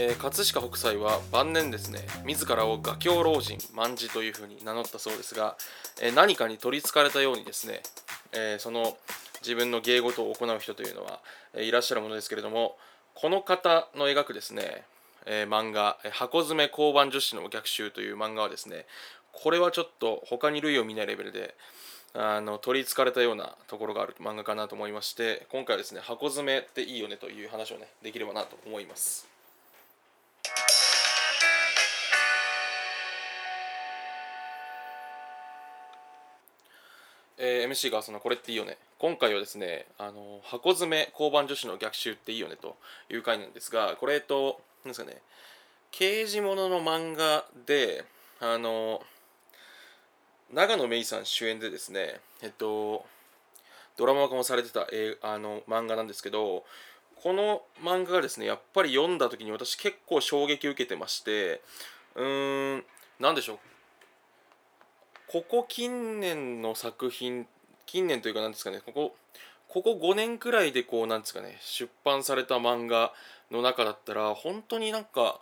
えー、葛飾北斎は晩年ですね自らを画狂老人卍というふうに名乗ったそうですが、えー、何かに取りつかれたようにですね、えー、その自分の芸事を行う人というのは、えいらっしゃるものですけれどもこの方の描くですね、え漫画「箱詰め交番女子の逆襲」という漫画はですねこれはちょっと他に類を見ないレベルであの取りつかれたようなところがある漫画かなと思いまして今回はですね箱詰めっていいよねという話をねできればなと思います。えー、MC がそのこれっていいよね。今回はですねあの箱詰め交番女子の逆襲っていいよねという回なんですがこれと何ですかね刑事もの漫画であの長野芽郁さん主演でですねえっとドラマ化もされてた、えー、あの漫画なんですけどこの漫画がですねやっぱり読んだ時に私結構衝撃を受けてましてうーん何でしょう。ここ近年の作品近年というか何ですかねここここ5年くらいでこうなんですかね出版された漫画の中だったら本当になんか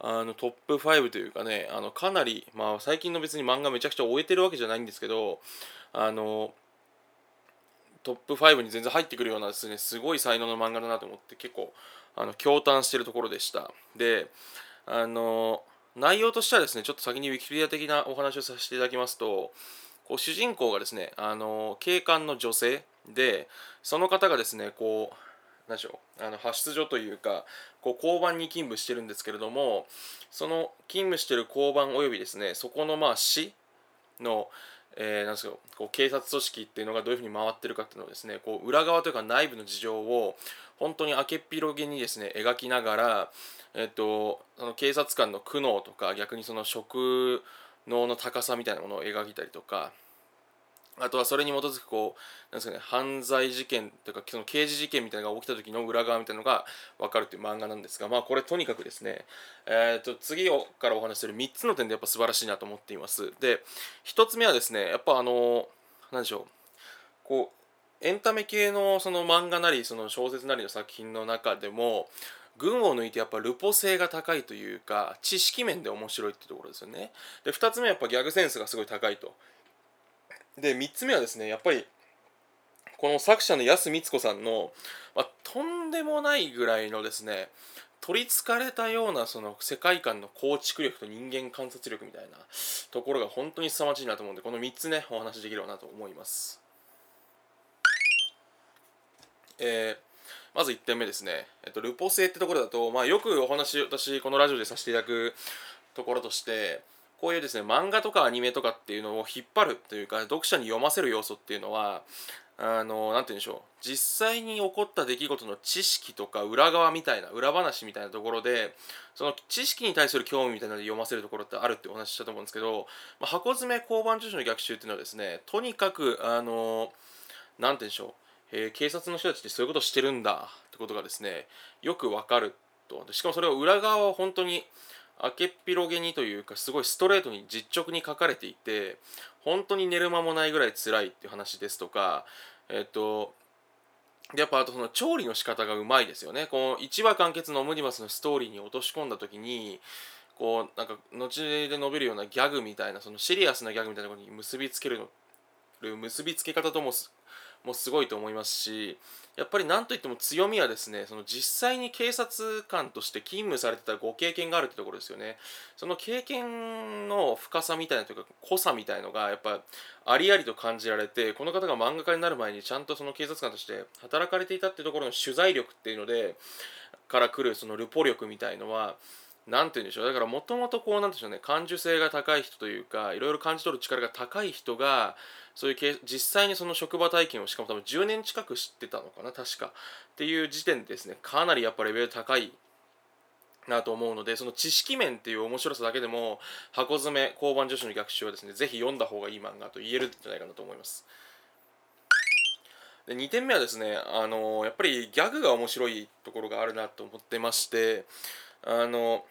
あのトップ5というかねあのかなりまあ最近の別に漫画めちゃくちゃ終えてるわけじゃないんですけどあのトップ5に全然入ってくるようなですねすごい才能の漫画だなと思って結構あの驚嘆してるところでした。であの内容としてはですねちょっと先にウィキペディア的なお話をさせていただきますとこう主人公がですねあの警官の女性でその方がですねこう何でしょうあの派出所というかこう交番に勤務してるんですけれどもその勤務してる交番およびですねそこのまあ市のえー、なんですかこう警察組織っていうのがどういうふうに回ってるかっていうのをですねこう裏側というか内部の事情を本当に明けっぴろげにですね描きながら、えっと、その警察官の苦悩とか逆にその職能の高さみたいなものを描いたりとかあとはそれに基づくこうなんですかね犯罪事件とかその刑事事件みたいなのが起きた時の裏側みたいなのが分かるという漫画なんですがまあこれとにかくですねえー、と次からお話しする3つの点でやっぱ素晴らしいなと思っています。で1つ目はですねやっぱあの何でしょうこうエンタメ系のその漫画なりその小説なりの作品の中でも群を抜いてやっぱルポ性が高いというか知識面で面白いってところですよねで2つ目はやっぱギャグセンスがすごい高いとで3つ目はですねやっぱりこの作者の安光子さんの、まあ、とんでもないぐらいのですね取りつかれたようなその世界観の構築力と人間観察力みたいなところが本当に凄まじいなと思うんでこの3つねお話しできればなと思います。えー、まず1点目ですね、えっと、ルポ性ってところだと、まあ、よくお話私このラジオでさせていただくところとしてこういうですね漫画とかアニメとかっていうのを引っ張るというか読者に読ませる要素っていうのはあの何て言うんでしょう。実際に起こった出来事の知識とか裏側みたいな裏話みたいなところでその知識に対する興味みたいなので読ませるところってあるってお話ししたと思うんですけど、まあ、箱詰め交番女子の逆襲っていうのはですねとにかくあの何て言うんでしょう、えー、警察の人たちってそういうことしてるんだってことがですねよくわかると。しかもそれを裏側は本当に明けっぴろげにというかすごいストレートに実直に書かれていて本当に寝る間もないぐらい辛いっていう話ですとかえっとやっぱあとその調理の仕方がうまいですよね。この1話完結のオムニバスのストーリーに落とし込んだ時にこうなんか後で述べるようなギャグみたいなそのシリアスなギャグみたいなところに結びつけるの結びつけ方とももすごいと思いますしやっぱり何といっても強みはですねその実際に警察官として勤務されてたご経験があるってところですよね。その経験の深さみたいなというか濃さみたいのがやっぱありありと感じられてこの方が漫画家になる前にちゃんとその警察官として働かれていたってところの取材力っていうのでから来るそのルポ力みたいのは何て言うんでしょう。だからもともとこうなんでしょうね。感受性が高い人というかいろいろ感じ取る力が高い人がそういう実際にその職場体験をしかも多分10年近く知ってたのかな確か。っていう時点でですねかなりやっぱレベル高いなと思うのでその知識面っていう面白さだけでも箱詰め交番女子の逆襲はですねぜひ読んだ方がいい漫画と言えるんじゃないかなと思います。で2点目はですねあのやっぱりギャグが面白いところがあるなと思ってましてあの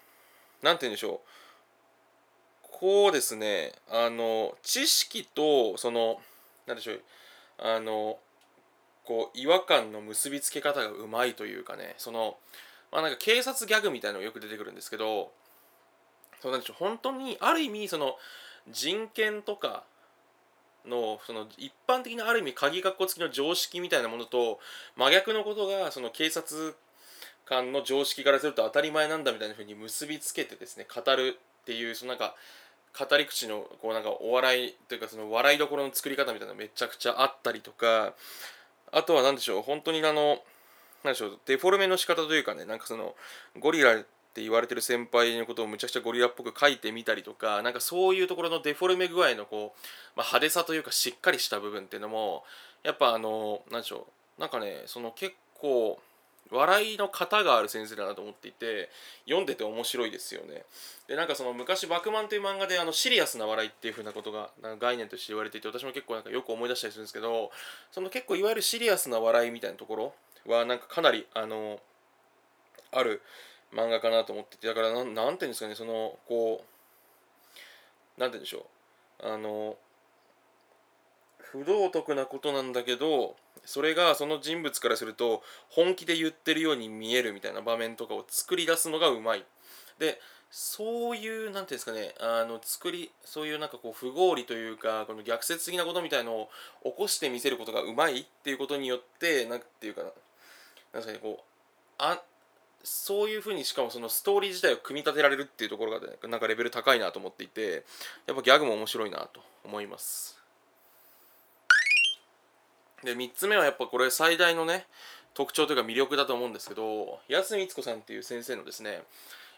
何て言うんでしょう。こうですねあの知識とその何でしょう。あのこう違和感の結びつけ方がうまいというかねそのまあ、なんか警察ギャグみたいなのがよく出てくるんですけどそうなんでしょう。本当にある意味その人権とかのその一般的なある意味鍵括弧付きの常識みたいなものと真逆のことがその警察官の常識からすると当たり前なんだみたいなふうに結びつけてですね語るっていうそのなんか語り口のこうなんかお笑いというかその笑いどころの作り方みたいなのめちゃくちゃあったりとかあとは何でしょう本当にあの何でしょうデフォルメの仕方というかねなんかそのゴリラって言われてる先輩のことをむちゃくちゃゴリラっぽく書いてみたりとかなんかそういうところのデフォルメ具合のこう、まあ、派手さというかしっかりした部分っていうのもやっぱあの何でしょうなんかねその結構笑いの型がある先生だなと思っていて読んでて面白いですよね。でなんかその昔「バクマン」という漫画であのシリアスな笑いっていう風なことが概念として言われていて私も結構なんかよく思い出したりするんですけどその結構いわゆるシリアスな笑いみたいなところはなんかかなりあのある漫画かなと思っててだからなんなんていうんですかねそのこうなんて言うんでしょうあの不道徳なことなんだけどそれがその人物からすると本気で言ってるように見えるみたいな場面とかを作り出すのがうまい。でそういう何ていうんですかねあの作りそういうなんかこう不合理というかこの逆説的なことみたいのを起こしてみせることがうまいっていうことによって何ていうかななんかこうあそういうふうにしかもそのストーリー自体を組み立てられるっていうところが、ね、なんかレベル高いなと思っていてやっぱギャグも面白いなと思います。で3つ目はやっぱこれ最大のね特徴というか魅力だと思うんですけど安光子さんっていう先生のですね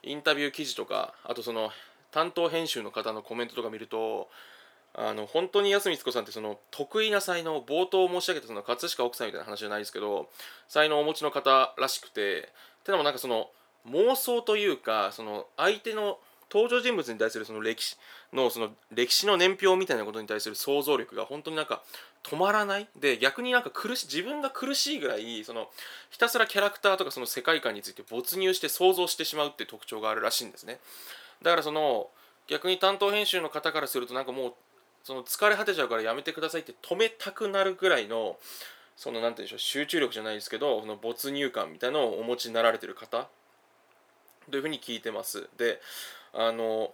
インタビュー記事とかあとその担当編集の方のコメントとか見るとあの本当に安光子さんってその得意な才能冒頭申し上げたその葛飾奥さんみたいな話じゃないですけど才能をお持ちの方らしくててのもなんかその妄想というかその相手の登場人物に対するその歴史のその歴史の年表みたいなことに対する想像力が本当になんか止まらない。で逆になんか苦し自分が苦しいぐらいそのひたすらキャラクターとかその世界観について没入して想像してしまうってう特徴があるらしいんですね。だからその逆に担当編集の方からするとなんかもうその疲れ果てちゃうからやめてくださいって止めたくなるぐらいのその何て言うんでしょう集中力じゃないですけどその没入感みたいなのをお持ちになられてる方というふうに聞いてます。であの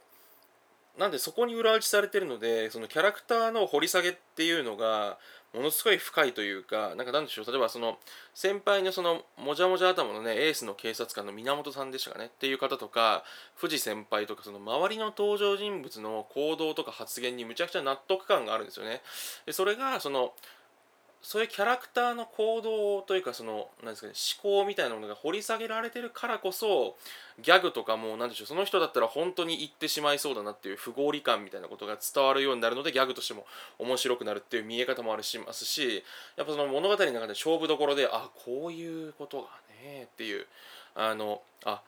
なんでそこに裏打ちされてるのでそのキャラクターの掘り下げっていうのがものすごい深いというかなんかなんでしょう例えばその先輩のそのもじゃもじゃ頭のねエースの警察官の源さんでしたかねっていう方とか藤先輩とかその周りの登場人物の行動とか発言にむちゃくちゃ納得感があるんですよね。でそれがそのそういうキャラクターの行動というかそのなんですか、ね、思考みたいなものが掘り下げられてるからこそギャグとかも何でしょうその人だったら本当に言ってしまいそうだなっていう不合理感みたいなことが伝わるようになるのでギャグとしても面白くなるっていう見え方もあるしますしやっぱその物語の中で勝負どころであこういうことがねっていうあのあ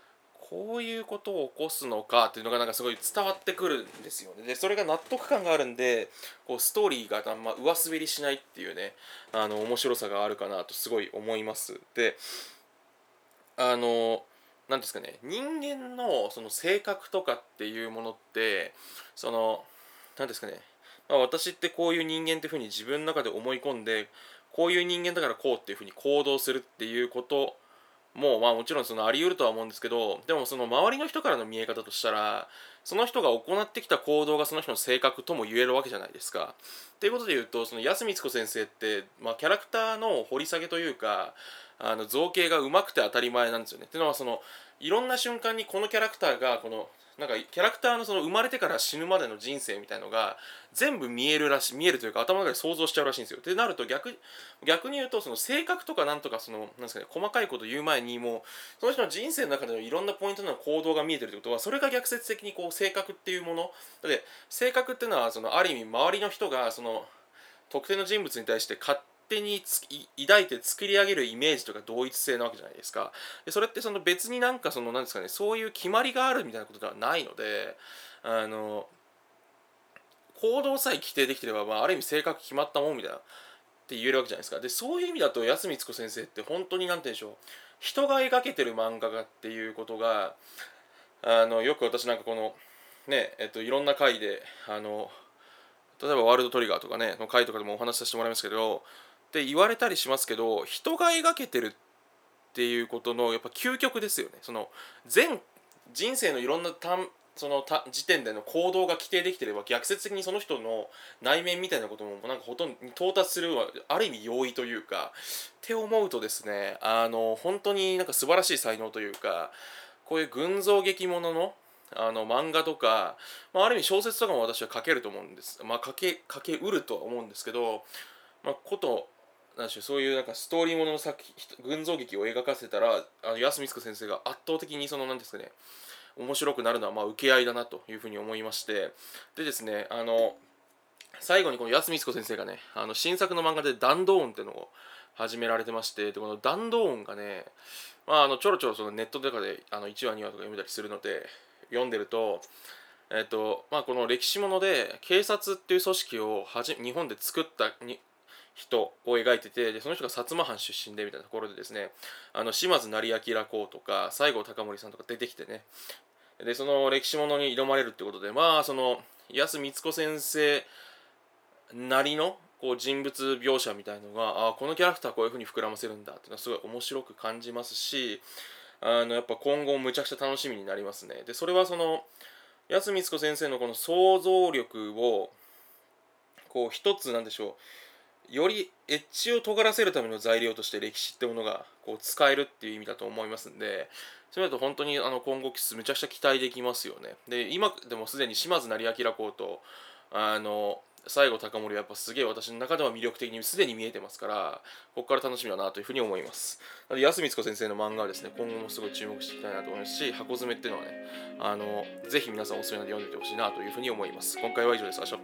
こういうことを起こすのかっていうのがなんかすごい伝わってくるんですよね。でそれが納得感があるんでこうストーリーがあんま上滑りしないっていうねあの面白さがあるかなとすごい思います。であの何ですかね人間のその性格とかっていうものってその何ですかね、まあ、私ってこういう人間っていうふうに自分の中で思い込んでこういう人間だからこうっていうふうに行動するっていうこともうまあもちろんそのあり得るとは思うんですけどでもその周りの人からの見え方としたらその人が行ってきた行動がその人の性格とも言えるわけじゃないですか。ということで言うとその安光子先生って、まあ、キャラクターの掘り下げというかあの造形がうまくて当たり前なんですよね。っていうのはそのいろんな瞬間にこのキャラクターがこのなんかキャラクターのその生まれてから死ぬまでの人生みたいのが全部見えるらしい見えるというか頭の中で想像しちゃうらしいんですよ。ってなると逆逆に言うとその性格とかなんとかそのなんですかね細かいこと言う前にもうその人の人生の中でのいろんなポイントの行動が見えてるってことはそれが逆説的にこう性格っていうもので性格っていうのはそのある意味周りの人がその特定の人物に対して勝手に抱いて作り上げるイメージとか同一性なわけじゃないですか。でそれってその別になんかそのなんですかねそういう決まりがあるみたいなことではないのであの行動さえ規定できてれば、まあ、ある意味性格決まったもんみたいなって言えるわけじゃないですか。でそういう意味だと安光子先生って本当に何て言うんでしょう。人が描けてる漫画家っていうことがあのよく私なんかこのねえっといろんな回であの例えばワールドトリガーとかねの回とかでもお話しさせてもらいますけどって言われたりしますけど人が描けてるっていうことのやっぱ究極ですよねその全人生のいろんなそのた時点での行動が規定できてれば逆説的にその人の内面みたいなこともなんかほとんど到達するはある意味容易というかって思うとですねあの本当になんか素晴らしい才能というかこういう群像劇もののあの漫画とか、まあ、ある意味小説とかも私は書けると思うんです。まあ、書け書けうるとは思うんですけど、まあ、ことなんしょうそういうなんかストーリーものの作品群像劇を描かせたらあの安光子先生が圧倒的にその何ですかね面白くなるのはまあ受け合いだなというふうに思いましてでですねあの最後にこの安光子先生がねあの新作の漫画で「弾道音」っていうのを始められてましてでこの弾道音がね、まあ、あのちょろちょろそのネットとかであの1話2話とか読めたりするので読んでると,、えーとまあ、この歴史もので警察っていう組織をはじ日本で作ったに人を描いててでその人が薩摩藩出身でみたいなところでですねあの島津成明公とか西郷隆盛さんとか出てきてね。でその歴史ものに挑まれるってことでまあその安光子先生なりのこう人物描写みたいのがあこのキャラクターこういう風に膨らませるんだっていうのはすごい面白く感じますしあのやっぱ今後むちゃくちゃ楽しみになりますね。でそれはその安光子先生のこの想像力をこう一つなんでしょうよりエッジを尖らせるための材料として歴史ってものがこう使えるっていう意味だと思いますんでそれだと本当にあの今後めちゃくちゃ期待できますよね。で今でもすでに島津成明公とあの西郷隆盛はやっぱすげえ私の中では魅力的にすでに見えてますからここから楽しみだなというふうに思います。なので安光子先生の漫画はですね今後もすごい注目していきたいなと思いますし箱詰めっていうのはねあのぜひ皆さんおすすめなんで読んでてほしいなというふうに思います。今回は以上です。あしょ